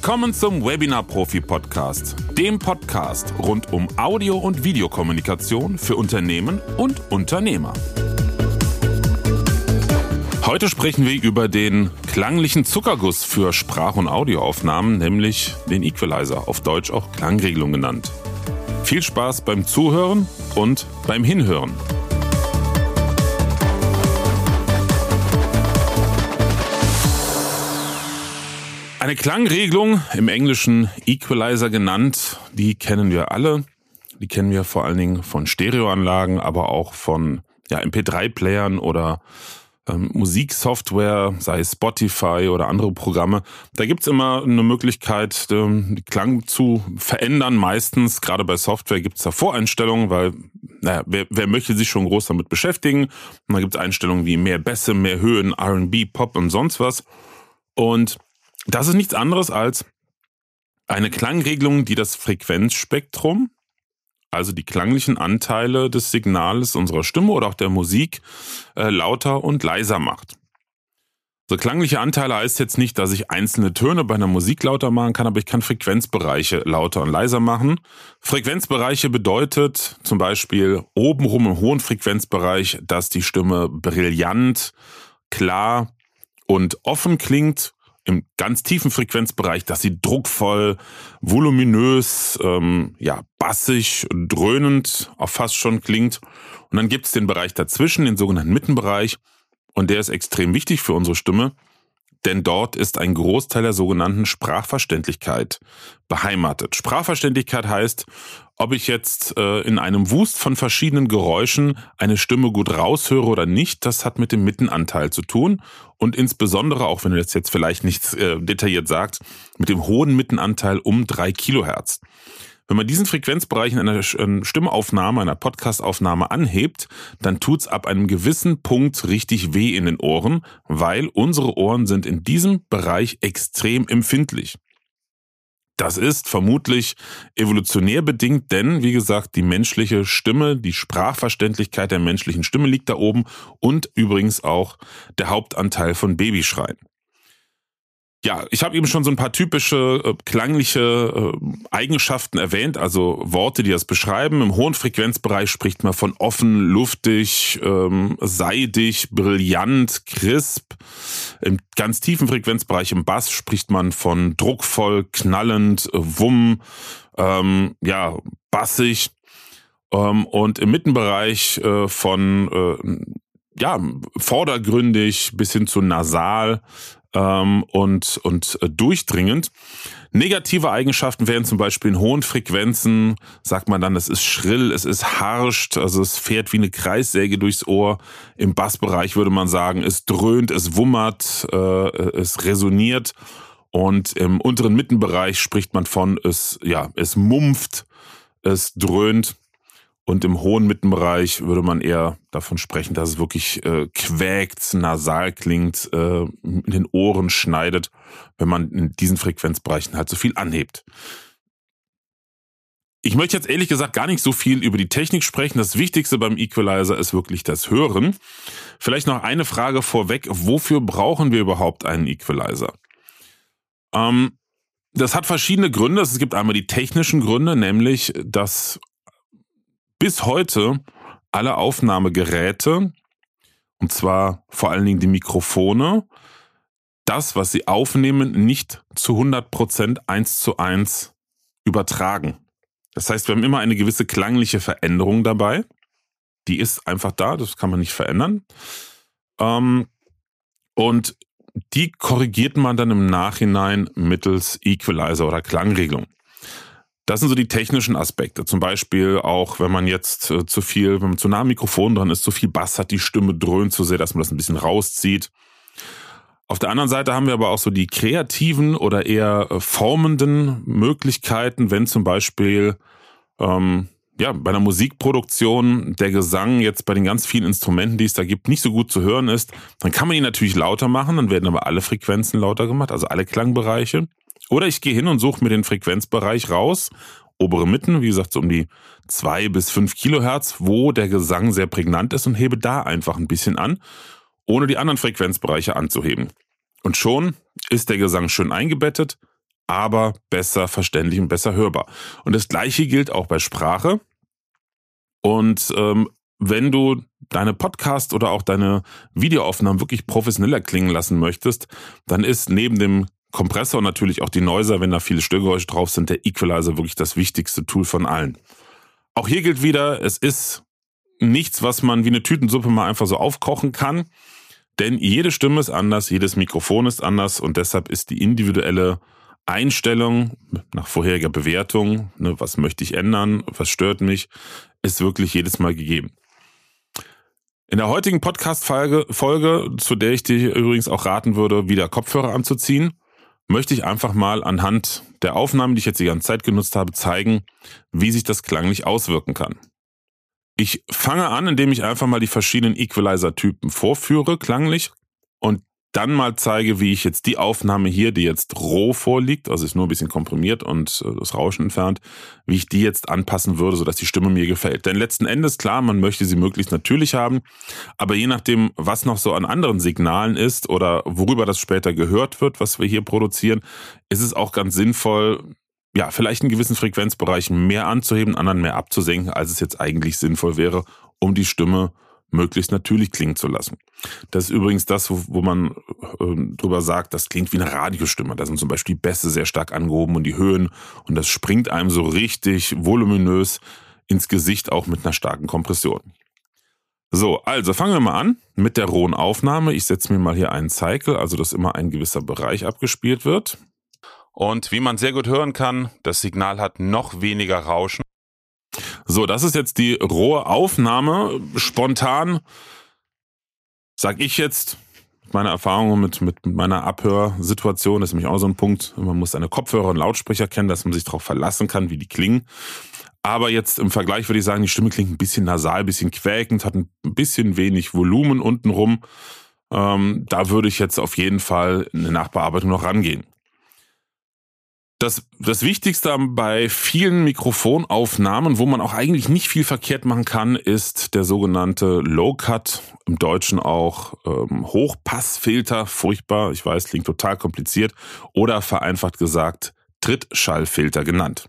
Willkommen zum Webinar Profi Podcast, dem Podcast rund um Audio- und Videokommunikation für Unternehmen und Unternehmer. Heute sprechen wir über den klanglichen Zuckerguss für Sprach- und Audioaufnahmen, nämlich den Equalizer, auf Deutsch auch Klangregelung genannt. Viel Spaß beim Zuhören und beim Hinhören. Eine Klangregelung, im Englischen Equalizer genannt, die kennen wir alle. Die kennen wir vor allen Dingen von Stereoanlagen, aber auch von ja, MP3-Playern oder ähm, Musiksoftware, sei es Spotify oder andere Programme. Da gibt's immer eine Möglichkeit, ähm, den Klang zu verändern. Meistens, gerade bei Software, gibt's da Voreinstellungen, weil naja, wer, wer möchte sich schon groß damit beschäftigen? Und dann gibt's Einstellungen wie mehr Bässe, mehr Höhen, RB, Pop und sonst was. Und das ist nichts anderes als eine Klangregelung, die das Frequenzspektrum, also die klanglichen Anteile des Signales unserer Stimme oder auch der Musik, äh, lauter und leiser macht. So klangliche Anteile heißt jetzt nicht, dass ich einzelne Töne bei einer Musik lauter machen kann, aber ich kann Frequenzbereiche lauter und leiser machen. Frequenzbereiche bedeutet zum Beispiel obenrum im hohen Frequenzbereich, dass die Stimme brillant, klar und offen klingt im ganz tiefen Frequenzbereich, dass sie druckvoll, voluminös, ähm, ja, bassig, dröhnend auch fast schon klingt. Und dann gibt es den Bereich dazwischen, den sogenannten Mittenbereich. Und der ist extrem wichtig für unsere Stimme, denn dort ist ein Großteil der sogenannten Sprachverständlichkeit beheimatet. Sprachverständlichkeit heißt, ob ich jetzt äh, in einem Wust von verschiedenen Geräuschen eine Stimme gut raushöre oder nicht, das hat mit dem Mittenanteil zu tun und insbesondere, auch wenn du das jetzt vielleicht nicht äh, detailliert sagst, mit dem hohen Mittenanteil um drei Kilohertz. Wenn man diesen Frequenzbereich in einer Stimmaufnahme, einer Podcastaufnahme anhebt, dann tut's ab einem gewissen Punkt richtig weh in den Ohren, weil unsere Ohren sind in diesem Bereich extrem empfindlich. Das ist vermutlich evolutionär bedingt, denn wie gesagt, die menschliche Stimme, die Sprachverständlichkeit der menschlichen Stimme liegt da oben und übrigens auch der Hauptanteil von Babyschreien. Ja, ich habe eben schon so ein paar typische äh, klangliche äh, Eigenschaften erwähnt, also Worte, die das beschreiben. Im hohen Frequenzbereich spricht man von offen, luftig, ähm, seidig, brillant, crisp. Im ganz tiefen Frequenzbereich im Bass spricht man von druckvoll, knallend, wumm, ähm, ja, bassig. Ähm, und im Mittenbereich äh, von äh, ja, vordergründig bis hin zu nasal, ähm, und, und äh, durchdringend. Negative Eigenschaften wären zum Beispiel in hohen Frequenzen, sagt man dann, es ist schrill, es ist harscht, also es fährt wie eine Kreissäge durchs Ohr. Im Bassbereich würde man sagen, es dröhnt, es wummert, äh, es resoniert. Und im unteren Mittenbereich spricht man von, es, ja, es mumpft, es dröhnt. Und im hohen Mittenbereich würde man eher davon sprechen, dass es wirklich äh, quäkt, nasal klingt, äh, in den Ohren schneidet, wenn man in diesen Frequenzbereichen halt so viel anhebt. Ich möchte jetzt ehrlich gesagt gar nicht so viel über die Technik sprechen. Das Wichtigste beim Equalizer ist wirklich das Hören. Vielleicht noch eine Frage vorweg. Wofür brauchen wir überhaupt einen Equalizer? Ähm, das hat verschiedene Gründe. Es gibt einmal die technischen Gründe, nämlich, dass bis heute alle Aufnahmegeräte, und zwar vor allen Dingen die Mikrofone, das, was sie aufnehmen, nicht zu 100 Prozent eins zu eins übertragen. Das heißt, wir haben immer eine gewisse klangliche Veränderung dabei. Die ist einfach da, das kann man nicht verändern. Ähm, und die korrigiert man dann im Nachhinein mittels Equalizer oder Klangregelung. Das sind so die technischen Aspekte. Zum Beispiel auch, wenn man jetzt äh, zu viel, wenn man zu nah am Mikrofon dran ist, zu viel Bass hat, die Stimme dröhnt zu sehr, dass man das ein bisschen rauszieht. Auf der anderen Seite haben wir aber auch so die kreativen oder eher äh, formenden Möglichkeiten, wenn zum Beispiel ähm, ja, bei einer Musikproduktion der Gesang jetzt bei den ganz vielen Instrumenten, die es da gibt, nicht so gut zu hören ist, dann kann man ihn natürlich lauter machen, dann werden aber alle Frequenzen lauter gemacht, also alle Klangbereiche. Oder ich gehe hin und suche mir den Frequenzbereich raus, obere Mitten, wie gesagt, so um die zwei bis fünf Kilohertz, wo der Gesang sehr prägnant ist und hebe da einfach ein bisschen an, ohne die anderen Frequenzbereiche anzuheben. Und schon ist der Gesang schön eingebettet, aber besser verständlich und besser hörbar. Und das gleiche gilt auch bei Sprache. Und ähm, wenn du deine Podcast oder auch deine Videoaufnahmen wirklich professioneller klingen lassen möchtest, dann ist neben dem Kompressor und natürlich auch die Noiser, wenn da viele Störgeräusche drauf sind, der Equalizer wirklich das wichtigste Tool von allen. Auch hier gilt wieder, es ist nichts, was man wie eine Tütensuppe mal einfach so aufkochen kann, denn jede Stimme ist anders, jedes Mikrofon ist anders und deshalb ist die individuelle Einstellung nach vorheriger Bewertung, ne, was möchte ich ändern, was stört mich, ist wirklich jedes Mal gegeben. In der heutigen Podcast-Folge, Folge, zu der ich dir übrigens auch raten würde, wieder Kopfhörer anzuziehen, möchte ich einfach mal anhand der Aufnahmen, die ich jetzt die ganze Zeit genutzt habe, zeigen, wie sich das klanglich auswirken kann. Ich fange an, indem ich einfach mal die verschiedenen Equalizer-Typen vorführe, klanglich, dann mal zeige, wie ich jetzt die Aufnahme hier, die jetzt roh vorliegt, also ist nur ein bisschen komprimiert und äh, das Rauschen entfernt, wie ich die jetzt anpassen würde, sodass die Stimme mir gefällt. Denn letzten Endes, klar, man möchte sie möglichst natürlich haben, aber je nachdem, was noch so an anderen Signalen ist oder worüber das später gehört wird, was wir hier produzieren, ist es auch ganz sinnvoll, ja, vielleicht in gewissen Frequenzbereichen mehr anzuheben, anderen mehr abzusenken, als es jetzt eigentlich sinnvoll wäre, um die Stimme möglichst natürlich klingen zu lassen. Das ist übrigens das, wo, wo man äh, drüber sagt, das klingt wie eine Radiostimme. Da sind zum Beispiel die Bässe sehr stark angehoben und die Höhen und das springt einem so richtig voluminös ins Gesicht, auch mit einer starken Kompression. So, also fangen wir mal an mit der rohen Aufnahme. Ich setze mir mal hier einen Cycle, also dass immer ein gewisser Bereich abgespielt wird. Und wie man sehr gut hören kann, das Signal hat noch weniger Rauschen. So, das ist jetzt die rohe Aufnahme. Spontan sag ich jetzt, meine Erfahrung mit, mit meiner Abhörsituation ist nämlich auch so ein Punkt. Man muss seine Kopfhörer und Lautsprecher kennen, dass man sich darauf verlassen kann, wie die klingen. Aber jetzt im Vergleich würde ich sagen, die Stimme klingt ein bisschen nasal, ein bisschen quäkend, hat ein bisschen wenig Volumen untenrum. Ähm, da würde ich jetzt auf jeden Fall eine Nachbearbeitung noch rangehen. Das, das Wichtigste bei vielen Mikrofonaufnahmen, wo man auch eigentlich nicht viel verkehrt machen kann, ist der sogenannte Low-Cut, im Deutschen auch ähm, Hochpassfilter, furchtbar, ich weiß, klingt total kompliziert, oder vereinfacht gesagt Trittschallfilter genannt.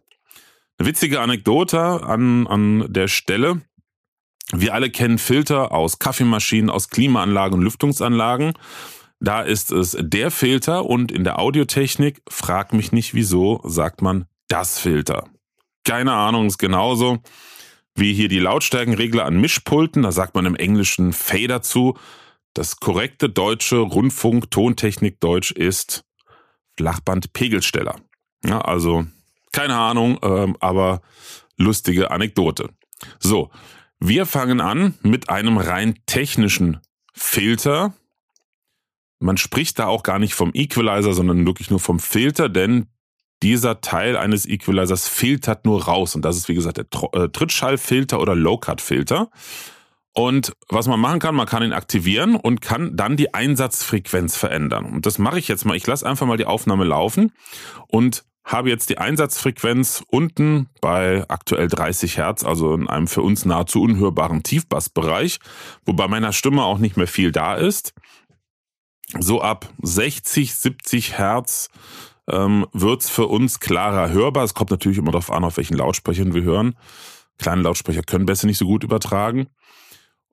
Eine witzige Anekdote an, an der Stelle. Wir alle kennen Filter aus Kaffeemaschinen, aus Klimaanlagen und Lüftungsanlagen. Da ist es der Filter und in der Audiotechnik, frag mich nicht wieso, sagt man das Filter. Keine Ahnung, ist genauso wie hier die Lautstärkenregler an Mischpulten, da sagt man im Englischen Fader zu. Das korrekte deutsche Rundfunk-Tontechnik-Deutsch ist Flachband-Pegelsteller. Ja, also keine Ahnung, ähm, aber lustige Anekdote. So, wir fangen an mit einem rein technischen Filter, man spricht da auch gar nicht vom Equalizer, sondern wirklich nur vom Filter, denn dieser Teil eines Equalizers filtert nur raus. Und das ist, wie gesagt, der äh, Trittschallfilter oder Low-Cut-Filter. Und was man machen kann, man kann ihn aktivieren und kann dann die Einsatzfrequenz verändern. Und das mache ich jetzt mal. Ich lasse einfach mal die Aufnahme laufen und habe jetzt die Einsatzfrequenz unten bei aktuell 30 Hertz, also in einem für uns nahezu unhörbaren Tiefbassbereich, wo bei meiner Stimme auch nicht mehr viel da ist so ab 60, 70 Hertz ähm, wird's für uns klarer hörbar. Es kommt natürlich immer darauf an, auf welchen Lautsprechern wir hören. Kleine Lautsprecher können besser nicht so gut übertragen.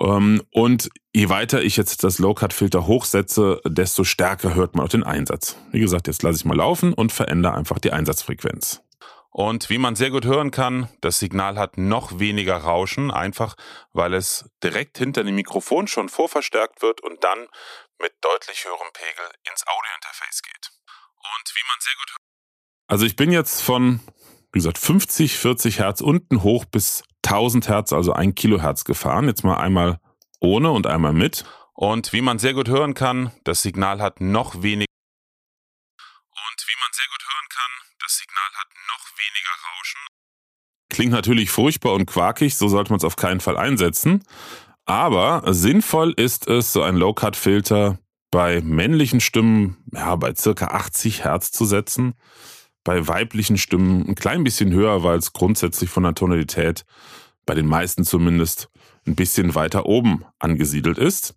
Ähm, und je weiter ich jetzt das Low-Cut-Filter hochsetze, desto stärker hört man auch den Einsatz. Wie gesagt, jetzt lasse ich mal laufen und verändere einfach die Einsatzfrequenz. Und wie man sehr gut hören kann, das Signal hat noch weniger Rauschen, einfach weil es direkt hinter dem Mikrofon schon vorverstärkt wird und dann mit deutlich höherem Pegel ins Audiointerface geht. Und wie man sehr gut hört. Also ich bin jetzt von, wie gesagt, 50, 40 Hertz unten hoch bis 1000 Hertz, also 1 Kilohertz gefahren. Jetzt mal einmal ohne und einmal mit. Und wie man sehr gut hören kann, das Signal hat noch weniger. Und wie man sehr gut hören kann, das Signal hat noch weniger Rauschen. Klingt natürlich furchtbar und quakig, so sollte man es auf keinen Fall einsetzen. Aber sinnvoll ist es, so ein Low-Cut-Filter bei männlichen Stimmen ja, bei circa 80 Hertz zu setzen. Bei weiblichen Stimmen ein klein bisschen höher, weil es grundsätzlich von der Tonalität, bei den meisten zumindest, ein bisschen weiter oben angesiedelt ist.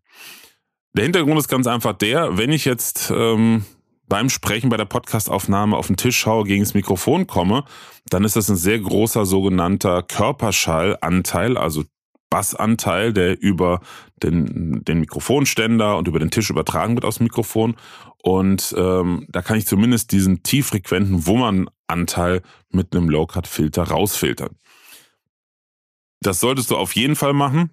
Der Hintergrund ist ganz einfach der, wenn ich jetzt ähm, beim Sprechen, bei der Podcastaufnahme auf den Tisch schaue, gegen das Mikrofon komme, dann ist das ein sehr großer sogenannter Körperschallanteil, also Bassanteil, der über den, den Mikrofonständer und über den Tisch übertragen wird aus dem Mikrofon. Und ähm, da kann ich zumindest diesen tieffrequenten Wummernanteil mit einem Low-Cut-Filter rausfiltern. Das solltest du auf jeden Fall machen,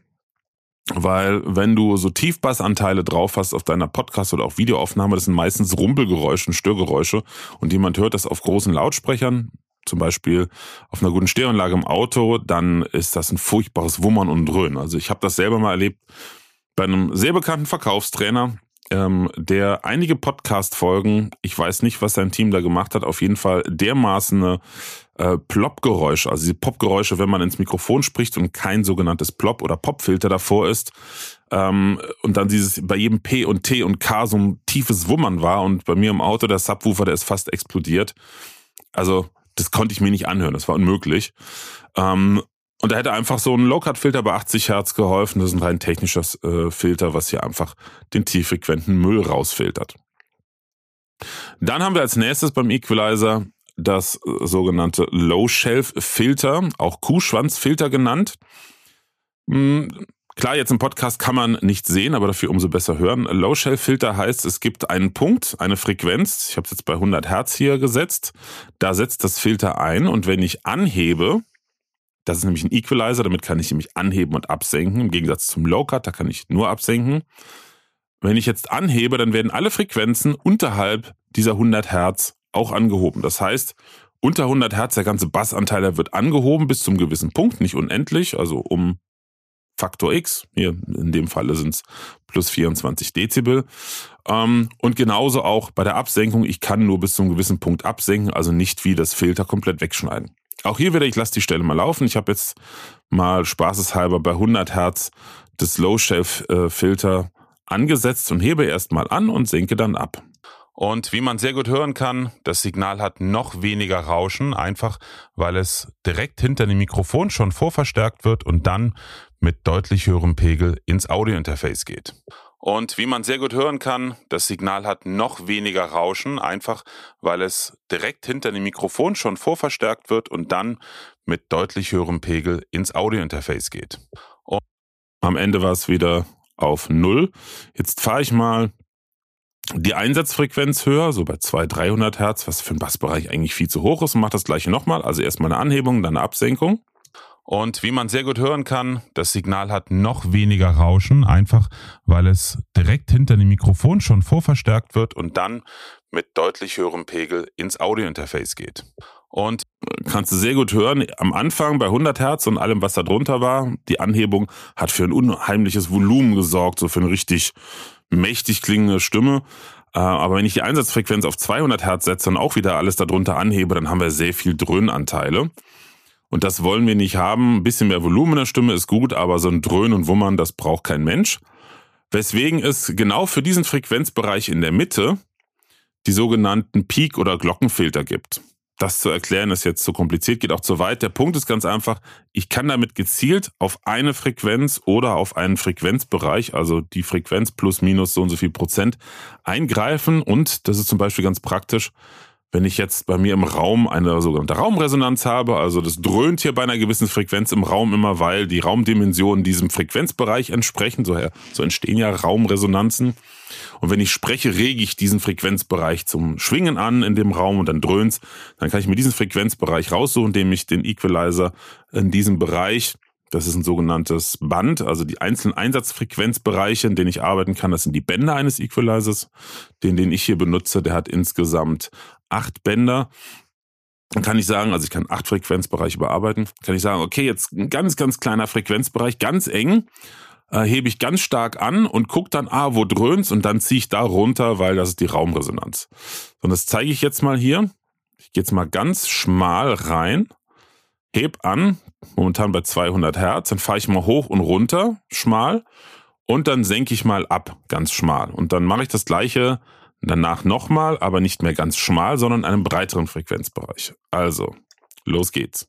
weil wenn du so Tiefbassanteile drauf hast auf deiner Podcast- oder auch Videoaufnahme, das sind meistens Rumpelgeräusche und Störgeräusche und jemand hört das auf großen Lautsprechern, zum Beispiel auf einer guten Stereoanlage im Auto, dann ist das ein furchtbares Wummern und Dröhnen. Also ich habe das selber mal erlebt bei einem sehr bekannten Verkaufstrainer, ähm, der einige Podcast-Folgen, ich weiß nicht, was sein Team da gemacht hat, auf jeden Fall dermaßen äh, Plop-Geräusche, also diese Pop-Geräusche, wenn man ins Mikrofon spricht und kein sogenanntes Plop- oder Pop-Filter davor ist. Ähm, und dann dieses bei jedem P und T und K so ein tiefes Wummern war und bei mir im Auto der Subwoofer, der ist fast explodiert. Also das konnte ich mir nicht anhören, das war unmöglich. Ähm, und da hätte einfach so ein Low-Cut-Filter bei 80 Hertz geholfen. Das ist ein rein technisches äh, Filter, was hier einfach den tieffrequenten Müll rausfiltert. Dann haben wir als nächstes beim Equalizer das äh, sogenannte Low-Shelf-Filter, auch Kuhschwanzfilter genannt. Klar, jetzt im Podcast kann man nicht sehen, aber dafür umso besser hören. Low-Shelf-Filter heißt, es gibt einen Punkt, eine Frequenz. Ich habe es jetzt bei 100 Hertz hier gesetzt. Da setzt das Filter ein und wenn ich anhebe, das ist nämlich ein Equalizer, damit kann ich nämlich anheben und absenken, im Gegensatz zum Low-Cut, da kann ich nur absenken. Wenn ich jetzt anhebe, dann werden alle Frequenzen unterhalb dieser 100 Hertz auch angehoben. Das heißt, unter 100 Hertz, der ganze Bassanteil, der wird angehoben bis zum gewissen Punkt, nicht unendlich, also um Faktor X. Hier in dem Falle sind es plus 24 Dezibel. Ähm, und genauso auch bei der Absenkung. Ich kann nur bis zum gewissen Punkt absenken, also nicht wie das Filter komplett wegschneiden. Auch hier wieder, ich lasse die Stelle mal laufen. Ich habe jetzt mal spaßeshalber bei 100 Hertz das Low Shelf äh, angesetzt und hebe erstmal an und senke dann ab. Und wie man sehr gut hören kann, das Signal hat noch weniger Rauschen, einfach weil es direkt hinter dem Mikrofon schon vorverstärkt wird und dann mit deutlich höherem Pegel ins Audiointerface geht. Und wie man sehr gut hören kann, das Signal hat noch weniger Rauschen, einfach weil es direkt hinter dem Mikrofon schon vorverstärkt wird und dann mit deutlich höherem Pegel ins Audiointerface geht. Und am Ende war es wieder auf Null. Jetzt fahre ich mal die Einsatzfrequenz höher, so bei 200, 300 Hertz, was für den Bassbereich eigentlich viel zu hoch ist und macht das gleiche nochmal. Also erstmal eine Anhebung, dann eine Absenkung. Und wie man sehr gut hören kann, das Signal hat noch weniger Rauschen, einfach weil es direkt hinter dem Mikrofon schon vorverstärkt wird und dann mit deutlich höherem Pegel ins Audiointerface geht. Und kannst du sehr gut hören, am Anfang bei 100 Hertz und allem, was da drunter war, die Anhebung hat für ein unheimliches Volumen gesorgt, so für eine richtig mächtig klingende Stimme. Äh, aber wenn ich die Einsatzfrequenz auf 200 Hertz setze und auch wieder alles darunter anhebe, dann haben wir sehr viel Dröhnanteile. Und das wollen wir nicht haben. Ein bisschen mehr Volumen in der Stimme ist gut, aber so ein Dröhnen und Wummern, das braucht kein Mensch. Weswegen es genau für diesen Frequenzbereich in der Mitte die sogenannten Peak- oder Glockenfilter gibt das zu erklären ist jetzt zu kompliziert, geht auch zu weit. Der Punkt ist ganz einfach, ich kann damit gezielt auf eine Frequenz oder auf einen Frequenzbereich, also die Frequenz plus minus so und so viel Prozent, eingreifen und das ist zum Beispiel ganz praktisch, wenn ich jetzt bei mir im Raum eine sogenannte Raumresonanz habe, also das dröhnt hier bei einer gewissen Frequenz im Raum immer, weil die Raumdimensionen diesem Frequenzbereich entsprechen, so, so entstehen ja Raumresonanzen. Und wenn ich spreche, rege ich diesen Frequenzbereich zum Schwingen an in dem Raum und dann dröhnt's. Dann kann ich mir diesen Frequenzbereich raussuchen, indem ich den Equalizer in diesem Bereich das ist ein sogenanntes Band, also die einzelnen Einsatzfrequenzbereiche, in denen ich arbeiten kann. Das sind die Bänder eines Equalizers. Den, den ich hier benutze, der hat insgesamt acht Bänder. Dann kann ich sagen, also ich kann acht Frequenzbereiche bearbeiten. Kann ich sagen, okay, jetzt ein ganz, ganz kleiner Frequenzbereich, ganz eng äh, hebe ich ganz stark an und gucke dann, ah, wo dröhnt's und dann ziehe ich da runter, weil das ist die Raumresonanz. Und das zeige ich jetzt mal hier. Ich gehe jetzt mal ganz schmal rein, heb an, momentan bei 200 Hertz, dann fahre ich mal hoch und runter, schmal, und dann senke ich mal ab, ganz schmal. Und dann mache ich das gleiche danach nochmal, aber nicht mehr ganz schmal, sondern in einem breiteren Frequenzbereich. Also, los geht's.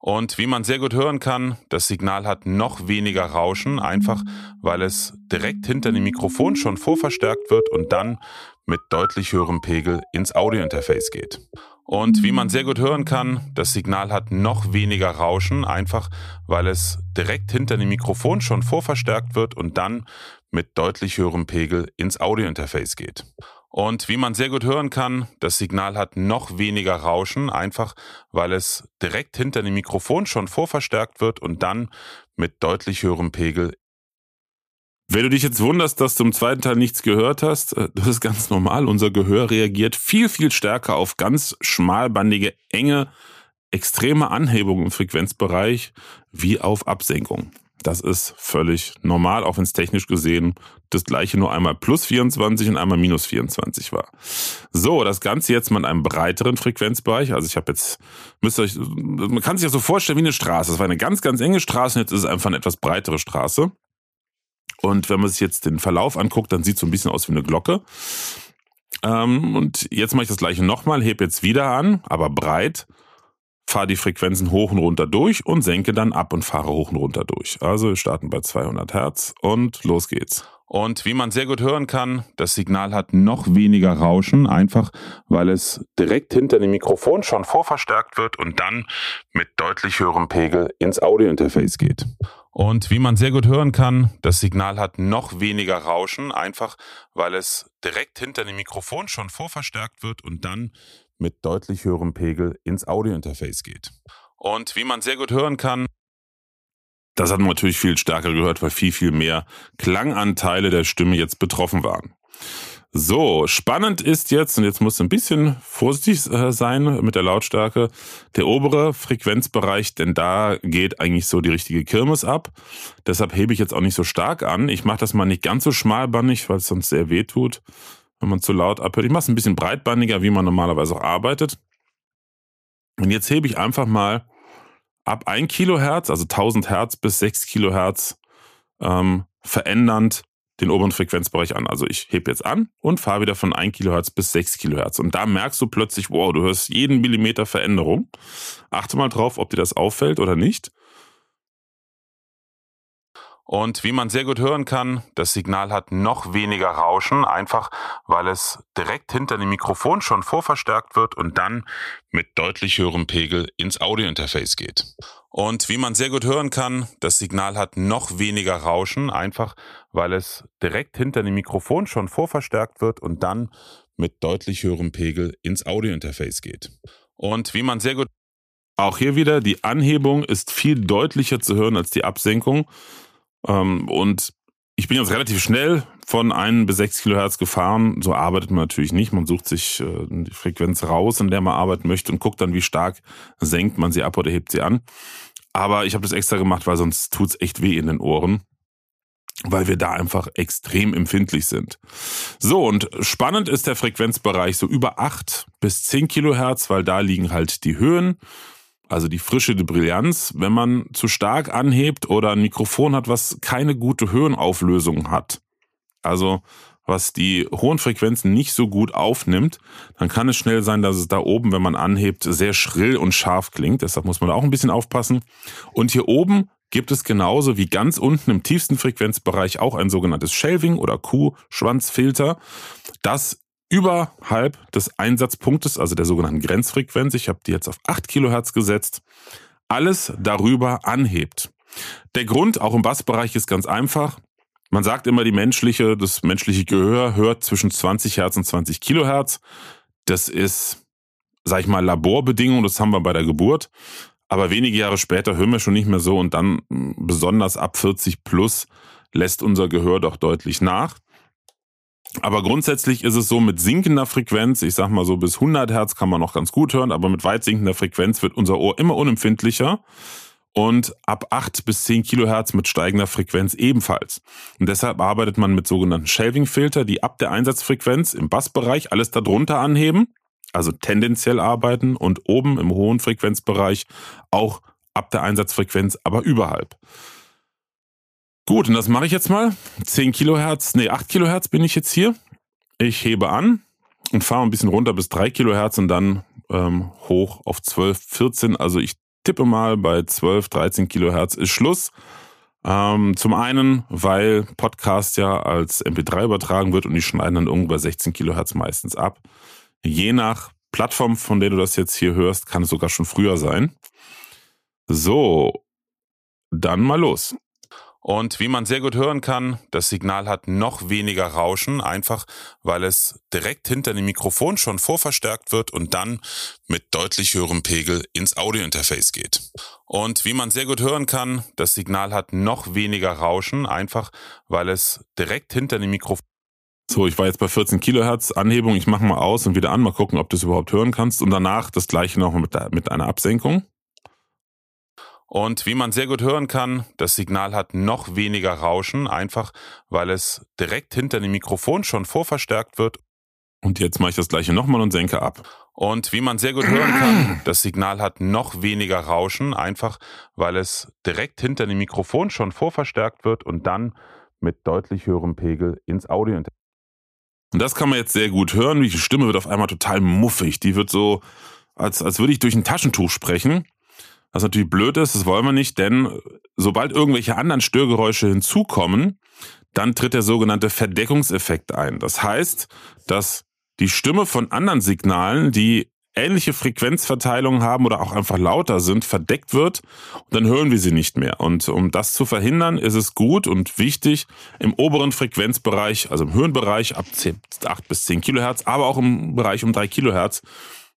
Und wie man sehr gut hören kann, das Signal hat noch weniger Rauschen, einfach weil es direkt hinter dem Mikrofon schon vorverstärkt wird und dann mit deutlich höherem Pegel ins Audiointerface geht. Und wie man sehr gut hören kann, das Signal hat noch weniger Rauschen, einfach weil es direkt hinter dem Mikrofon schon vorverstärkt wird und dann mit deutlich höherem Pegel ins Audiointerface geht. Und wie man sehr gut hören kann, das Signal hat noch weniger Rauschen, einfach weil es direkt hinter dem Mikrofon schon vorverstärkt wird und dann mit deutlich höherem Pegel wenn du dich jetzt wunderst, dass du im zweiten Teil nichts gehört hast, äh, das ist ganz normal. Unser Gehör reagiert viel, viel stärker auf ganz schmalbandige, enge, extreme Anhebungen im Frequenzbereich wie auf Absenkung. Das ist völlig normal, auch wenn es technisch gesehen das gleiche nur einmal plus 24 und einmal minus 24 war. So, das Ganze jetzt mal in einem breiteren Frequenzbereich. Also ich habe jetzt, müsst ihr euch, man kann sich das so vorstellen wie eine Straße. Das war eine ganz, ganz enge Straße und jetzt ist es einfach eine etwas breitere Straße. Und wenn man sich jetzt den Verlauf anguckt, dann sieht es so ein bisschen aus wie eine Glocke. Ähm, und jetzt mache ich das gleiche nochmal, heb jetzt wieder an, aber breit, fahre die Frequenzen hoch und runter durch und senke dann ab und fahre hoch und runter durch. Also wir starten bei 200 Hertz und los geht's. Und wie man sehr gut hören kann, das Signal hat noch weniger Rauschen, einfach weil es direkt hinter dem Mikrofon schon vorverstärkt wird und dann mit deutlich höherem Pegel ins Audiointerface geht. Und wie man sehr gut hören kann, das Signal hat noch weniger Rauschen, einfach weil es direkt hinter dem Mikrofon schon vorverstärkt wird und dann mit deutlich höherem Pegel ins Audiointerface geht. Und wie man sehr gut hören kann, das hat man natürlich viel stärker gehört, weil viel, viel mehr Klanganteile der Stimme jetzt betroffen waren. So, spannend ist jetzt, und jetzt muss ein bisschen vorsichtig äh, sein mit der Lautstärke, der obere Frequenzbereich, denn da geht eigentlich so die richtige Kirmes ab. Deshalb hebe ich jetzt auch nicht so stark an. Ich mache das mal nicht ganz so schmalbandig, weil es sonst sehr weh tut, wenn man zu laut abhört. Ich mache es ein bisschen breitbandiger, wie man normalerweise auch arbeitet. Und jetzt hebe ich einfach mal ab 1 Kilohertz, also 1000 Hertz bis 6 Kilohertz, ähm, verändernd den oberen Frequenzbereich an. Also ich hebe jetzt an und fahre wieder von 1 Kilohertz bis 6 Kilohertz. Und da merkst du plötzlich, wow, du hörst jeden Millimeter Veränderung. Achte mal drauf, ob dir das auffällt oder nicht. Und wie man sehr gut hören kann, das Signal hat noch weniger Rauschen, einfach weil es direkt hinter dem Mikrofon schon vorverstärkt wird und dann mit deutlich höherem Pegel ins Audiointerface geht. Und wie man sehr gut hören kann, das Signal hat noch weniger Rauschen, einfach weil es direkt hinter dem Mikrofon schon vorverstärkt wird und dann mit deutlich höherem Pegel ins Audiointerface geht. Und wie man sehr gut auch hier wieder, die Anhebung ist viel deutlicher zu hören als die Absenkung. Ähm, und ich bin jetzt relativ schnell von 1 bis 6 Kilohertz gefahren. So arbeitet man natürlich nicht. Man sucht sich äh, die Frequenz raus, in der man arbeiten möchte und guckt dann, wie stark senkt man sie ab oder hebt sie an. Aber ich habe das extra gemacht, weil sonst tut's echt weh in den Ohren weil wir da einfach extrem empfindlich sind. So, und spannend ist der Frequenzbereich so über 8 bis 10 Kilohertz, weil da liegen halt die Höhen also die Frische, die Brillanz, wenn man zu stark anhebt oder ein Mikrofon hat, was keine gute Höhenauflösung hat, also was die hohen Frequenzen nicht so gut aufnimmt, dann kann es schnell sein, dass es da oben, wenn man anhebt, sehr schrill und scharf klingt. Deshalb muss man da auch ein bisschen aufpassen. Und hier oben gibt es genauso wie ganz unten im tiefsten Frequenzbereich auch ein sogenanntes Shelving oder Kuhschwanzfilter. Das überhalb des Einsatzpunktes, also der sogenannten Grenzfrequenz, ich habe die jetzt auf 8 Kilohertz gesetzt, alles darüber anhebt. Der Grund auch im Bassbereich ist ganz einfach. Man sagt immer, die menschliche, das menschliche Gehör hört zwischen 20 Hertz und 20 Kilohertz. Das ist, sag ich mal, Laborbedingung, das haben wir bei der Geburt. Aber wenige Jahre später hören wir schon nicht mehr so und dann besonders ab 40 plus lässt unser Gehör doch deutlich nach. Aber grundsätzlich ist es so, mit sinkender Frequenz, ich sag mal so bis 100 Hertz kann man noch ganz gut hören, aber mit weit sinkender Frequenz wird unser Ohr immer unempfindlicher und ab 8 bis 10 Kilohertz mit steigender Frequenz ebenfalls. Und deshalb arbeitet man mit sogenannten Shelving-Filter, die ab der Einsatzfrequenz im Bassbereich alles darunter anheben, also tendenziell arbeiten und oben im hohen Frequenzbereich auch ab der Einsatzfrequenz, aber überhalb. Gut, und das mache ich jetzt mal. 10 Kilohertz, nee, 8 Kilohertz bin ich jetzt hier. Ich hebe an und fahre ein bisschen runter bis 3 Kilohertz und dann ähm, hoch auf 12, 14. Also ich tippe mal, bei 12, 13 Kilohertz ist Schluss. Ähm, zum einen, weil Podcast ja als MP3 übertragen wird und die schneiden dann irgendwo bei 16 Kilohertz meistens ab. Je nach Plattform, von der du das jetzt hier hörst, kann es sogar schon früher sein. So, dann mal los. Und wie man sehr gut hören kann, das Signal hat noch weniger Rauschen, einfach weil es direkt hinter dem Mikrofon schon vorverstärkt wird und dann mit deutlich höherem Pegel ins Audiointerface geht. Und wie man sehr gut hören kann, das Signal hat noch weniger Rauschen, einfach weil es direkt hinter dem Mikrofon so, ich war jetzt bei 14 Kilohertz Anhebung. Ich mache mal aus und wieder an, mal gucken, ob du es überhaupt hören kannst. Und danach das gleiche noch mit, mit einer Absenkung. Und wie man sehr gut hören kann, das Signal hat noch weniger Rauschen, einfach weil es direkt hinter dem Mikrofon schon vorverstärkt wird. Und jetzt mache ich das gleiche nochmal und senke ab. Und wie man sehr gut hören kann, das Signal hat noch weniger Rauschen, einfach weil es direkt hinter dem Mikrofon schon vorverstärkt wird und dann mit deutlich höherem Pegel ins Audio. Und das kann man jetzt sehr gut hören. Die Stimme wird auf einmal total muffig. Die wird so, als, als würde ich durch ein Taschentuch sprechen. Was natürlich blöd ist, das wollen wir nicht, denn sobald irgendwelche anderen Störgeräusche hinzukommen, dann tritt der sogenannte Verdeckungseffekt ein. Das heißt, dass die Stimme von anderen Signalen, die ähnliche Frequenzverteilungen haben oder auch einfach lauter sind, verdeckt wird und dann hören wir sie nicht mehr. Und um das zu verhindern, ist es gut und wichtig, im oberen Frequenzbereich, also im Höhenbereich ab 10, 8 bis 10 Kilohertz, aber auch im Bereich um 3 Kilohertz,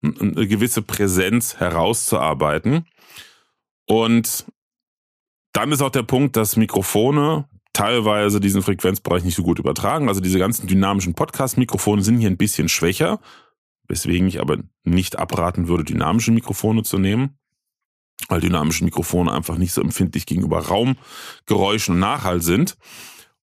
eine gewisse Präsenz herauszuarbeiten. Und dann ist auch der Punkt, dass Mikrofone teilweise diesen Frequenzbereich nicht so gut übertragen. Also diese ganzen dynamischen Podcast-Mikrofone sind hier ein bisschen schwächer, weswegen ich aber nicht abraten würde, dynamische Mikrofone zu nehmen, weil dynamische Mikrofone einfach nicht so empfindlich gegenüber Raumgeräuschen und Nachhall sind.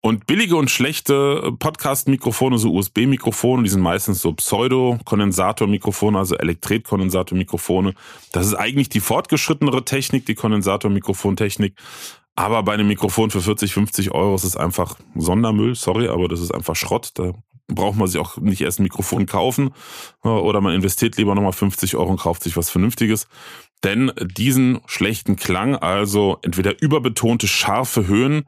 Und billige und schlechte Podcast-Mikrofone, so USB-Mikrofone, die sind meistens so Pseudo-Kondensator-Mikrofone, also Elektret-Kondensator-Mikrofone. Das ist eigentlich die fortgeschrittenere Technik, die Kondensator-Mikrofontechnik. Aber bei einem Mikrofon für 40, 50 Euro ist es einfach Sondermüll, sorry, aber das ist einfach Schrott. Da braucht man sich auch nicht erst ein Mikrofon kaufen oder man investiert lieber nochmal 50 Euro und kauft sich was Vernünftiges. Denn diesen schlechten Klang, also entweder überbetonte scharfe Höhen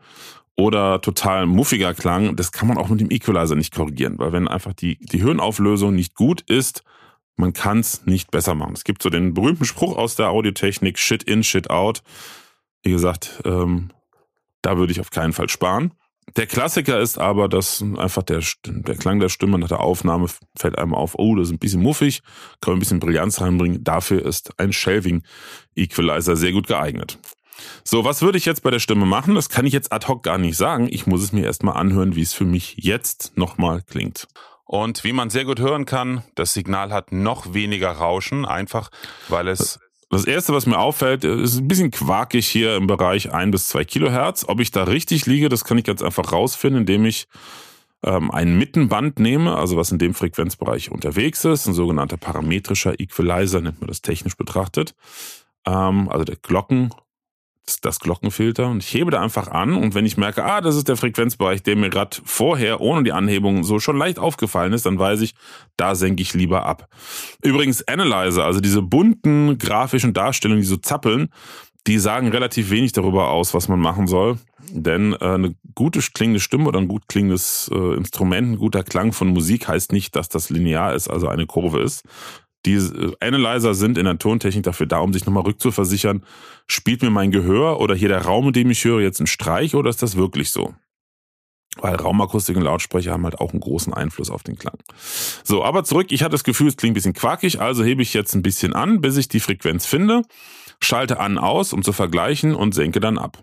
oder total muffiger Klang, das kann man auch mit dem Equalizer nicht korrigieren, weil wenn einfach die, die Höhenauflösung nicht gut ist, man kann es nicht besser machen. Es gibt so den berühmten Spruch aus der Audiotechnik, Shit in, Shit out. Wie gesagt, ähm, da würde ich auf keinen Fall sparen. Der Klassiker ist aber, dass einfach der, der Klang der Stimme nach der Aufnahme fällt einem auf, oh, das ist ein bisschen muffig, kann man ein bisschen Brillanz reinbringen. Dafür ist ein Shelving Equalizer sehr gut geeignet. So, was würde ich jetzt bei der Stimme machen? Das kann ich jetzt ad hoc gar nicht sagen. Ich muss es mir erstmal anhören, wie es für mich jetzt nochmal klingt. Und wie man sehr gut hören kann, das Signal hat noch weniger Rauschen, einfach weil es das erste, was mir auffällt, ist ein bisschen quakig hier im Bereich ein bis zwei Kilohertz. Ob ich da richtig liege, das kann ich ganz einfach rausfinden, indem ich ähm, ein Mittenband nehme, also was in dem Frequenzbereich unterwegs ist, ein sogenannter parametrischer Equalizer nennt man das technisch betrachtet. Ähm, also der Glocken das Glockenfilter und ich hebe da einfach an und wenn ich merke, ah, das ist der Frequenzbereich, der mir gerade vorher ohne die Anhebung so schon leicht aufgefallen ist, dann weiß ich, da senke ich lieber ab. Übrigens Analyzer, also diese bunten grafischen Darstellungen, die so zappeln, die sagen relativ wenig darüber aus, was man machen soll. Denn äh, eine gute klingende Stimme oder ein gut klingendes äh, Instrument, ein guter Klang von Musik heißt nicht, dass das linear ist, also eine Kurve ist, die Analyzer sind in der Tontechnik dafür da, um sich nochmal rückzuversichern, spielt mir mein Gehör oder hier der Raum, in dem ich höre, jetzt einen Streich oder ist das wirklich so? Weil Raumakustik und Lautsprecher haben halt auch einen großen Einfluss auf den Klang. So, aber zurück, ich hatte das Gefühl, es klingt ein bisschen quakig, also hebe ich jetzt ein bisschen an, bis ich die Frequenz finde, schalte an aus, um zu vergleichen und senke dann ab.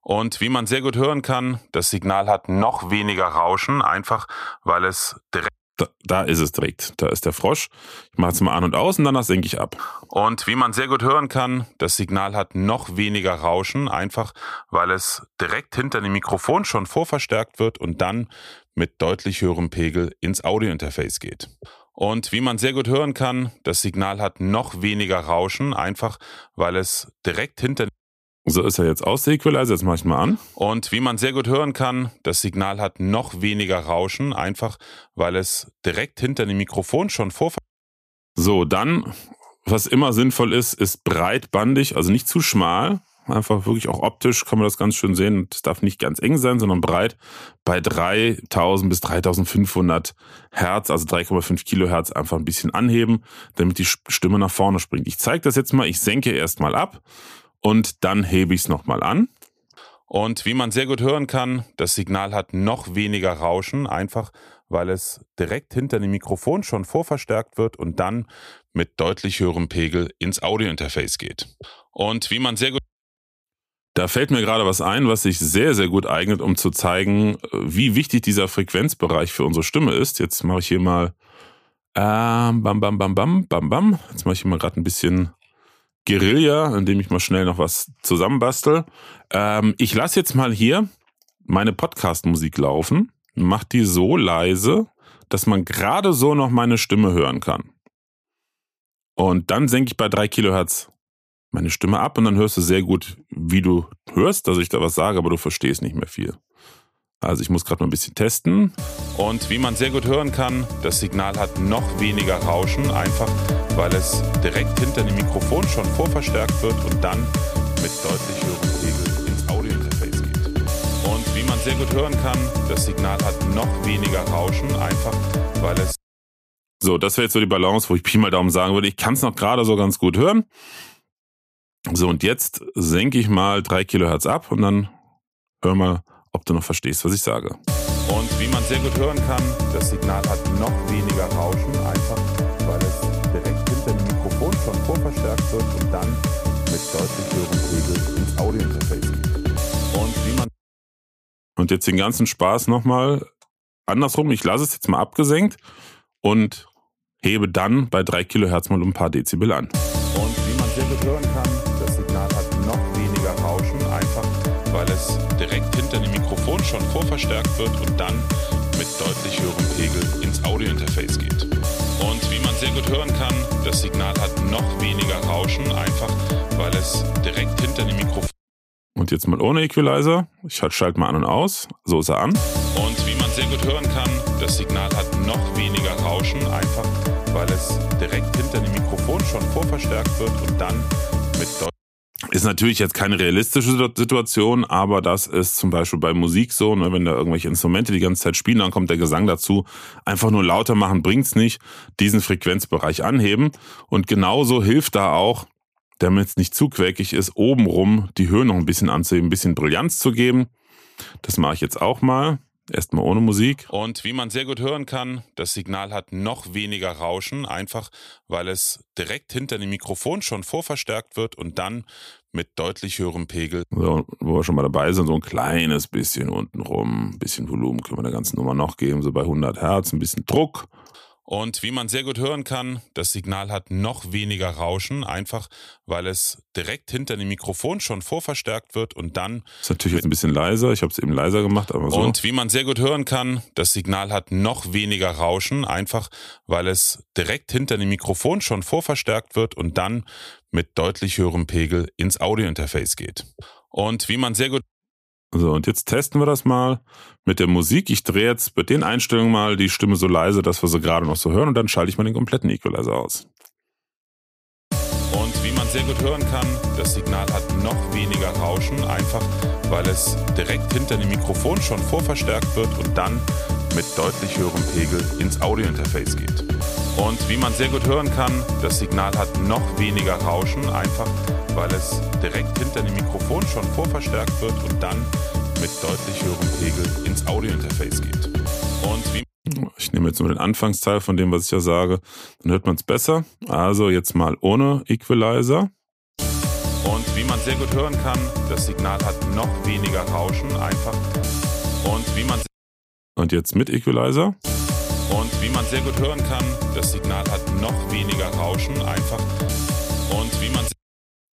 Und wie man sehr gut hören kann, das Signal hat noch weniger Rauschen, einfach weil es direkt da, da, ist es direkt. Da ist der Frosch. Ich mache es mal an und aus und danach senke ich ab. Und wie man sehr gut hören kann, das Signal hat noch weniger Rauschen, einfach weil es direkt hinter dem Mikrofon schon vorverstärkt wird und dann mit deutlich höherem Pegel ins Audiointerface geht. Und wie man sehr gut hören kann, das Signal hat noch weniger Rauschen, einfach weil es direkt hinter so ist er jetzt aus, der Equalizer. Jetzt mache ich mal an. Und wie man sehr gut hören kann, das Signal hat noch weniger Rauschen, einfach weil es direkt hinter dem Mikrofon schon vor. So, dann was immer sinnvoll ist, ist breitbandig, also nicht zu schmal. Einfach wirklich auch optisch kann man das ganz schön sehen. Es darf nicht ganz eng sein, sondern breit bei 3000 bis 3500 Hertz, also 3,5 Kilohertz einfach ein bisschen anheben, damit die Stimme nach vorne springt. Ich zeige das jetzt mal. Ich senke erstmal ab und dann hebe ich es nochmal an. Und wie man sehr gut hören kann, das Signal hat noch weniger Rauschen, einfach weil es direkt hinter dem Mikrofon schon vorverstärkt wird und dann mit deutlich höherem Pegel ins Audiointerface geht. Und wie man sehr gut da fällt mir gerade was ein, was sich sehr, sehr gut eignet, um zu zeigen, wie wichtig dieser Frequenzbereich für unsere Stimme ist. Jetzt mache ich hier mal ähm, bam, bam, bam, bam, bam, bam. Jetzt mache ich hier mal gerade ein bisschen Guerilla, indem ich mal schnell noch was zusammenbastel. Ähm, ich lasse jetzt mal hier meine Podcast-Musik laufen, mach die so leise, dass man gerade so noch meine Stimme hören kann. Und dann senke ich bei drei Kilohertz meine Stimme ab und dann hörst du sehr gut, wie du hörst, dass ich da was sage, aber du verstehst nicht mehr viel. Also ich muss gerade mal ein bisschen testen. Und wie man sehr gut hören kann, das Signal hat noch weniger Rauschen, einfach weil es direkt hinter dem Mikrofon schon vorverstärkt wird und dann mit deutlich höherem Pegel ins Audiointerface geht. Und wie man sehr gut hören kann, das Signal hat noch weniger Rauschen, einfach weil es... So, das wäre jetzt so die Balance, wo ich Pi mal Daumen sagen würde, ich kann es noch gerade so ganz gut hören. So, und jetzt senke ich mal drei Kilohertz ab und dann hör mal, ob du noch verstehst, was ich sage. Und wie man sehr gut hören kann, das Signal hat noch weniger Rauschen, einfach weil es direkt hinter dem Mikrofon schon vorverstärkt wird und dann mit deutlich höherem Pegel ins Audiointerface geht. Und wie man und jetzt den ganzen Spaß nochmal andersrum. Ich lasse es jetzt mal abgesenkt und hebe dann bei drei Kilohertz mal um ein paar Dezibel an. Und wie man sehr gut hören kann, Schon vorverstärkt wird und dann mit deutlich höherem Pegel ins Audiointerface geht. Und wie man sehr gut hören kann, das Signal hat noch weniger Rauschen, einfach weil es direkt hinter dem Mikrofon. Und jetzt mal ohne Equalizer. Ich schalte mal an und aus. So ist er an. Und wie man sehr gut hören kann, das Signal hat noch weniger Rauschen, einfach weil es direkt hinter dem Mikrofon schon vorverstärkt wird und dann mit deutlich ist natürlich jetzt keine realistische Situation, aber das ist zum Beispiel bei Musik so, ne, wenn da irgendwelche Instrumente die ganze Zeit spielen, dann kommt der Gesang dazu. Einfach nur lauter machen bringt's nicht. Diesen Frequenzbereich anheben. Und genauso hilft da auch, damit es nicht zu quäkig ist, obenrum die Höhe noch ein bisschen anzuheben, ein bisschen Brillanz zu geben. Das mache ich jetzt auch mal. Erstmal ohne Musik. Und wie man sehr gut hören kann, das Signal hat noch weniger Rauschen, einfach weil es direkt hinter dem Mikrofon schon vorverstärkt wird und dann mit deutlich höherem Pegel. So, wo wir schon mal dabei sind, so ein kleines bisschen unten rum, ein bisschen Volumen können wir der ganzen Nummer noch geben, so bei 100 Hertz, ein bisschen Druck. Und wie man sehr gut hören kann, das Signal hat noch weniger Rauschen, einfach weil es direkt hinter dem Mikrofon schon vorverstärkt wird und dann. Ist natürlich jetzt ein bisschen leiser, ich habe es eben leiser gemacht, aber so. Und wie man sehr gut hören kann, das Signal hat noch weniger Rauschen, einfach weil es direkt hinter dem Mikrofon schon vorverstärkt wird und dann mit deutlich höherem Pegel ins Audiointerface geht. Und wie man sehr gut so, und jetzt testen wir das mal mit der Musik. Ich drehe jetzt bei den Einstellungen mal die Stimme so leise, dass wir sie gerade noch so hören und dann schalte ich mal den kompletten Equalizer aus. Und wie man sehr gut hören kann, das Signal hat noch weniger Rauschen, einfach weil es direkt hinter dem Mikrofon schon vorverstärkt wird und dann mit deutlich höherem Pegel ins Audiointerface geht. Und wie man sehr gut hören kann, das Signal hat noch weniger Rauschen, einfach weil es direkt hinter dem Mikrofon schon vorverstärkt wird und dann mit deutlich höherem Pegel ins Audiointerface geht. Und wie ich nehme jetzt nur den Anfangsteil von dem, was ich ja sage, dann hört man es besser. Also jetzt mal ohne Equalizer. Und wie man sehr gut hören kann, das Signal hat noch weniger Rauschen, einfach. Und wie man und jetzt mit Equalizer. Und wie man sehr gut hören kann, das Signal hat noch weniger Rauschen, einfach. Und wie man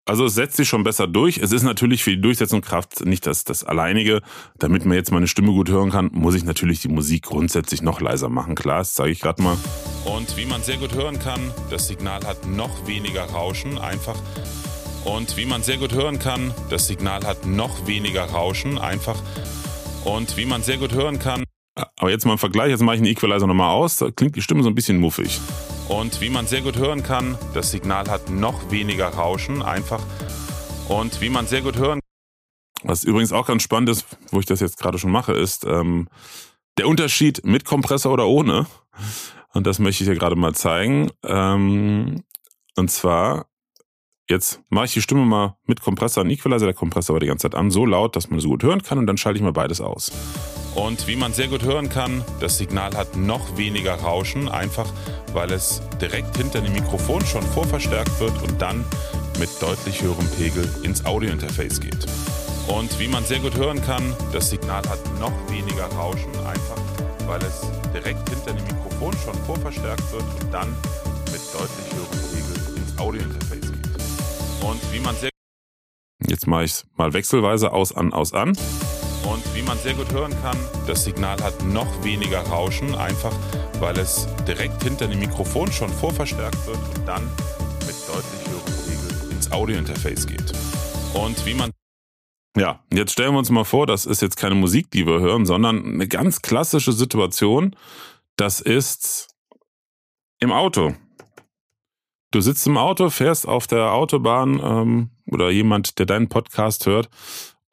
also es setzt sich schon besser durch. Es ist natürlich für die Durchsetzungskraft nicht das, das Alleinige. Damit man jetzt meine Stimme gut hören kann, muss ich natürlich die Musik grundsätzlich noch leiser machen. Klar, das zeige ich gerade mal. Und wie man sehr gut hören kann, das Signal hat noch weniger Rauschen, einfach. Und wie man sehr gut hören kann, das Signal hat noch weniger Rauschen, einfach. Und wie man sehr gut hören kann. Aber jetzt mal im Vergleich, jetzt mache ich einen Equalizer nochmal aus, da klingt die Stimme so ein bisschen muffig. Und wie man sehr gut hören kann, das Signal hat noch weniger Rauschen, einfach. Und wie man sehr gut hören kann. Was übrigens auch ganz spannend ist, wo ich das jetzt gerade schon mache, ist ähm, der Unterschied mit Kompressor oder ohne. Und das möchte ich hier gerade mal zeigen. Ähm, und zwar, jetzt mache ich die Stimme mal mit Kompressor und Equalizer. Der Kompressor war die ganze Zeit an, so laut, dass man so gut hören kann. Und dann schalte ich mal beides aus. Und wie man sehr gut hören kann, das Signal hat noch weniger Rauschen, einfach weil es direkt hinter dem Mikrofon schon vorverstärkt wird und dann mit deutlich höherem Pegel ins Audiointerface geht. Und wie man sehr gut hören kann, das Signal hat noch weniger Rauschen, einfach weil es direkt hinter dem Mikrofon schon vorverstärkt wird und dann mit deutlich höherem Pegel ins Audiointerface geht. Und wie man sehr Jetzt mache ich es mal wechselweise aus an aus an. Und wie man sehr gut hören kann, das Signal hat noch weniger Rauschen, einfach weil es direkt hinter dem Mikrofon schon vorverstärkt wird und dann mit deutlich höherem Pegel ins Audiointerface geht. Und wie man ja, jetzt stellen wir uns mal vor, das ist jetzt keine Musik, die wir hören, sondern eine ganz klassische Situation. Das ist im Auto. Du sitzt im Auto, fährst auf der Autobahn ähm, oder jemand, der deinen Podcast hört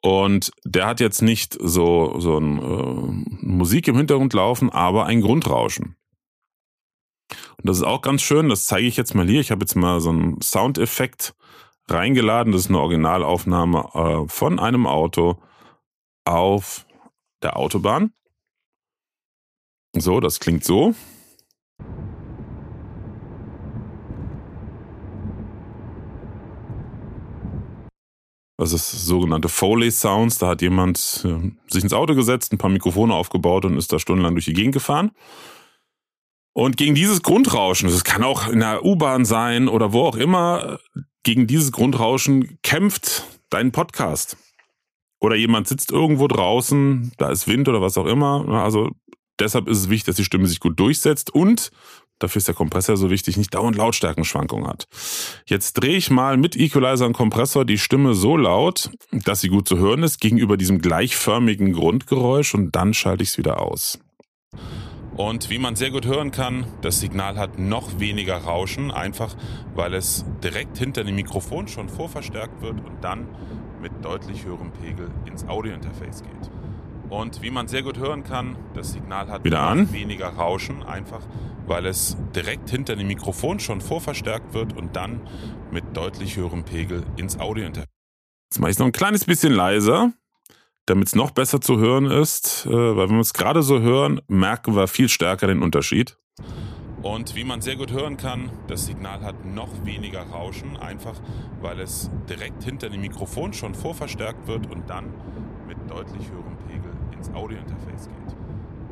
und der hat jetzt nicht so, so ein, äh, Musik im Hintergrund laufen, aber ein Grundrauschen. Und das ist auch ganz schön, das zeige ich jetzt mal hier. Ich habe jetzt mal so einen Soundeffekt reingeladen. Das ist eine Originalaufnahme äh, von einem Auto auf der Autobahn. So, das klingt so. Das ist sogenannte Foley Sounds. Da hat jemand äh, sich ins Auto gesetzt, ein paar Mikrofone aufgebaut und ist da stundenlang durch die Gegend gefahren. Und gegen dieses Grundrauschen, das kann auch in der U-Bahn sein oder wo auch immer, gegen dieses Grundrauschen kämpft dein Podcast. Oder jemand sitzt irgendwo draußen, da ist Wind oder was auch immer. Also deshalb ist es wichtig, dass die Stimme sich gut durchsetzt und dafür ist der Kompressor so wichtig, nicht dauernd Lautstärkenschwankungen hat. Jetzt drehe ich mal mit Equalizer und Kompressor die Stimme so laut, dass sie gut zu hören ist gegenüber diesem gleichförmigen Grundgeräusch und dann schalte ich es wieder aus. Und wie man sehr gut hören kann, das Signal hat noch weniger Rauschen, einfach weil es direkt hinter dem Mikrofon schon vorverstärkt wird und dann mit deutlich höherem Pegel ins Audiointerface geht. Und wie man sehr gut hören kann, das Signal hat Wieder an. weniger Rauschen, einfach weil es direkt hinter dem Mikrofon schon vorverstärkt wird und dann mit deutlich höherem Pegel ins Audiointerface. Jetzt mache ich es noch ein kleines bisschen leiser, damit es noch besser zu hören ist, äh, weil wenn wir es gerade so hören, merken wir viel stärker den Unterschied. Und wie man sehr gut hören kann, das Signal hat noch weniger Rauschen, einfach weil es direkt hinter dem Mikrofon schon vorverstärkt wird und dann mit deutlich höherem Pegel ins Audiointerface geht.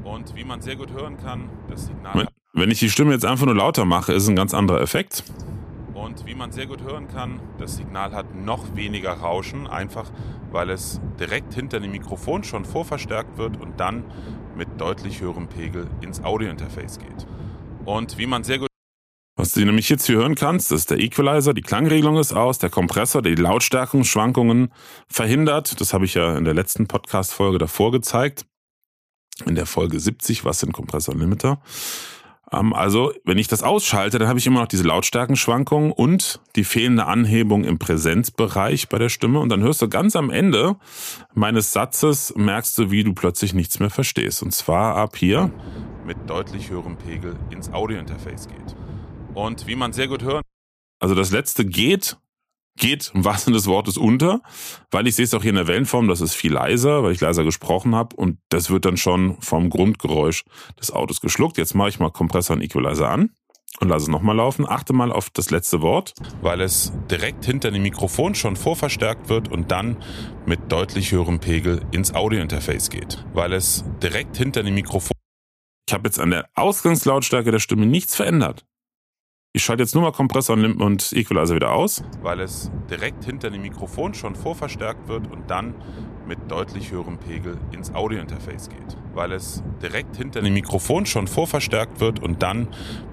Und wie man sehr gut hören kann, das Signal. Wenn, wenn ich die Stimme jetzt einfach nur lauter mache, ist ein ganz anderer Effekt. Und wie man sehr gut hören kann, das Signal hat noch weniger Rauschen, einfach weil es direkt hinter dem Mikrofon schon vorverstärkt wird und dann mit deutlich höherem Pegel ins Audiointerface geht. Und wie man sehr gut was du nämlich jetzt hier hören kannst, ist der Equalizer, die Klangregelung ist aus, der Kompressor, der die Lautstärkenschwankungen verhindert. Das habe ich ja in der letzten Podcast-Folge davor gezeigt. In der Folge 70, was sind Kompressor und Limiter. Ähm, also, wenn ich das ausschalte, dann habe ich immer noch diese Lautstärkenschwankungen und die fehlende Anhebung im Präsenzbereich bei der Stimme. Und dann hörst du ganz am Ende meines Satzes, merkst du, wie du plötzlich nichts mehr verstehst. Und zwar ab hier mit deutlich höherem Pegel ins Audiointerface geht. Und wie man sehr gut hört, also das letzte geht, geht im wahrsten des Wortes unter, weil ich sehe es auch hier in der Wellenform, das ist viel leiser, weil ich leiser gesprochen habe und das wird dann schon vom Grundgeräusch des Autos geschluckt. Jetzt mache ich mal Kompressor und Equalizer an und lasse es nochmal laufen. Achte mal auf das letzte Wort, weil es direkt hinter dem Mikrofon schon vorverstärkt wird und dann mit deutlich höherem Pegel ins Audiointerface geht. Weil es direkt hinter dem Mikrofon ich habe jetzt an der Ausgangslautstärke der Stimme nichts verändert. Ich schalte jetzt nur mal Kompressor und Equalizer wieder aus. Weil es direkt hinter dem Mikrofon schon vorverstärkt wird und dann mit deutlich höherem Pegel ins Audiointerface geht. Weil es direkt hinter dem Mikrofon schon vorverstärkt wird und dann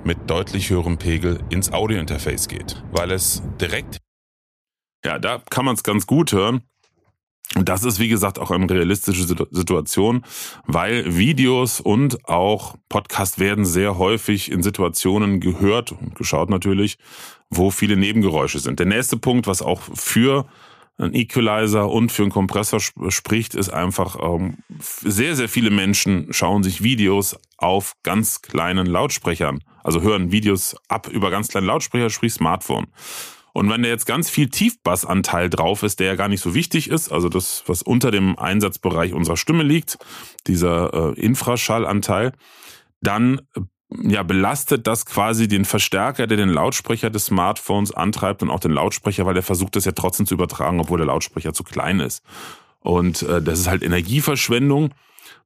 mit deutlich höherem Pegel ins Audiointerface geht. Weil es direkt... Ja, da kann man es ganz gut hören. Und das ist, wie gesagt, auch eine realistische Situation, weil Videos und auch Podcast werden sehr häufig in Situationen gehört und geschaut natürlich, wo viele Nebengeräusche sind. Der nächste Punkt, was auch für ein Equalizer und für einen Kompressor spricht, ist einfach, ähm, sehr, sehr viele Menschen schauen sich Videos auf ganz kleinen Lautsprechern, also hören Videos ab über ganz kleine Lautsprecher, sprich Smartphone. Und wenn da jetzt ganz viel Tiefbassanteil drauf ist, der ja gar nicht so wichtig ist, also das, was unter dem Einsatzbereich unserer Stimme liegt, dieser äh, Infraschallanteil, dann ja, belastet das quasi den Verstärker, der den Lautsprecher des Smartphones antreibt und auch den Lautsprecher, weil er versucht, das ja trotzdem zu übertragen, obwohl der Lautsprecher zu klein ist. Und äh, das ist halt Energieverschwendung,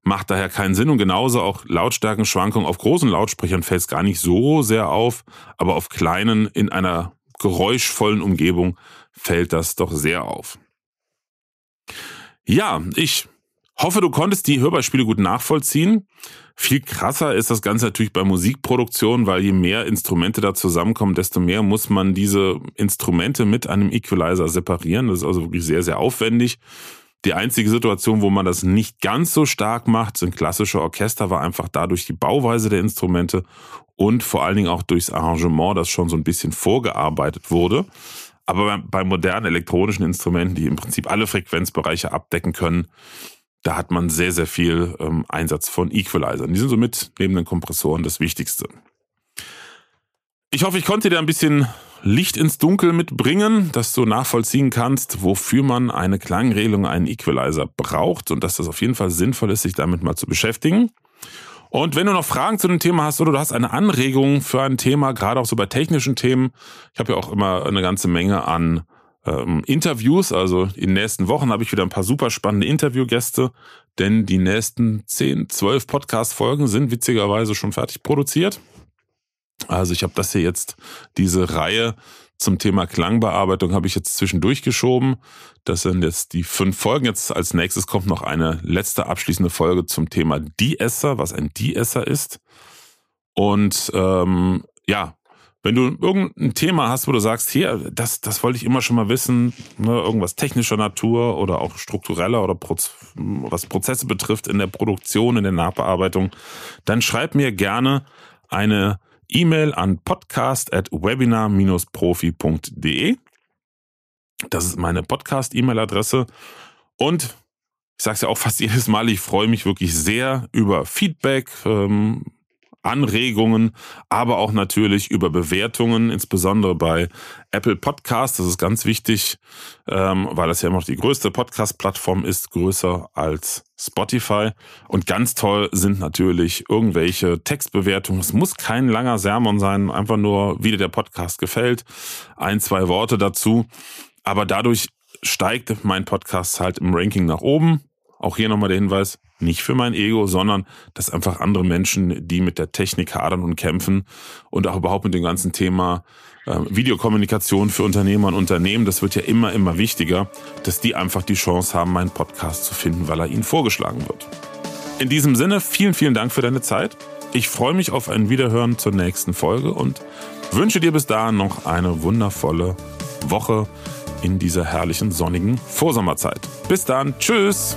macht daher keinen Sinn. Und genauso auch Lautstärkenschwankungen auf großen Lautsprechern fällt es gar nicht so sehr auf, aber auf kleinen in einer geräuschvollen Umgebung fällt das doch sehr auf. Ja, ich hoffe, du konntest die Hörbeispiele gut nachvollziehen. Viel krasser ist das Ganze natürlich bei Musikproduktion, weil je mehr Instrumente da zusammenkommen, desto mehr muss man diese Instrumente mit einem Equalizer separieren. Das ist also wirklich sehr, sehr aufwendig. Die einzige Situation, wo man das nicht ganz so stark macht, sind klassische Orchester, war einfach dadurch die Bauweise der Instrumente und vor allen Dingen auch durchs Arrangement, das schon so ein bisschen vorgearbeitet wurde. Aber bei modernen elektronischen Instrumenten, die im Prinzip alle Frequenzbereiche abdecken können, da hat man sehr, sehr viel ähm, Einsatz von Equalizern. Die sind somit neben den Kompressoren das Wichtigste. Ich hoffe, ich konnte dir ein bisschen Licht ins Dunkel mitbringen, dass du nachvollziehen kannst, wofür man eine Klangregelung, einen Equalizer braucht und dass das auf jeden Fall sinnvoll ist, sich damit mal zu beschäftigen. Und wenn du noch Fragen zu dem Thema hast oder du hast eine Anregung für ein Thema, gerade auch so bei technischen Themen, ich habe ja auch immer eine ganze Menge an ähm, Interviews, also in den nächsten Wochen habe ich wieder ein paar super spannende Interviewgäste, denn die nächsten 10, 12 Podcast-Folgen sind witzigerweise schon fertig produziert. Also ich habe das hier jetzt, diese Reihe zum Thema Klangbearbeitung habe ich jetzt zwischendurch geschoben. Das sind jetzt die fünf Folgen. Jetzt als nächstes kommt noch eine letzte abschließende Folge zum Thema De-Esser, was ein De-Esser ist. Und ähm, ja, wenn du irgendein Thema hast, wo du sagst, hier, das, das wollte ich immer schon mal wissen, ne, irgendwas technischer Natur oder auch struktureller oder Proz was Prozesse betrifft in der Produktion, in der Nachbearbeitung, dann schreib mir gerne eine E-Mail an podcast at webinar-profi.de. Das ist meine Podcast-E-Mail-Adresse. Und ich sage es ja auch fast jedes Mal, ich freue mich wirklich sehr über Feedback, ähm, Anregungen, aber auch natürlich über Bewertungen, insbesondere bei Apple Podcasts. Das ist ganz wichtig, ähm, weil das ja immer noch die größte Podcast-Plattform ist, größer als Spotify. Und ganz toll sind natürlich irgendwelche Textbewertungen. Es muss kein langer Sermon sein, einfach nur, wie dir der Podcast gefällt. Ein, zwei Worte dazu. Aber dadurch steigt mein Podcast halt im Ranking nach oben. Auch hier nochmal der Hinweis, nicht für mein Ego, sondern dass einfach andere Menschen, die mit der Technik hadern und kämpfen und auch überhaupt mit dem ganzen Thema äh, Videokommunikation für Unternehmer und Unternehmen, das wird ja immer, immer wichtiger, dass die einfach die Chance haben, meinen Podcast zu finden, weil er ihnen vorgeschlagen wird. In diesem Sinne, vielen, vielen Dank für deine Zeit. Ich freue mich auf ein Wiederhören zur nächsten Folge und wünsche dir bis dahin noch eine wundervolle Woche in dieser herrlichen sonnigen Vorsommerzeit. Bis dann, tschüss!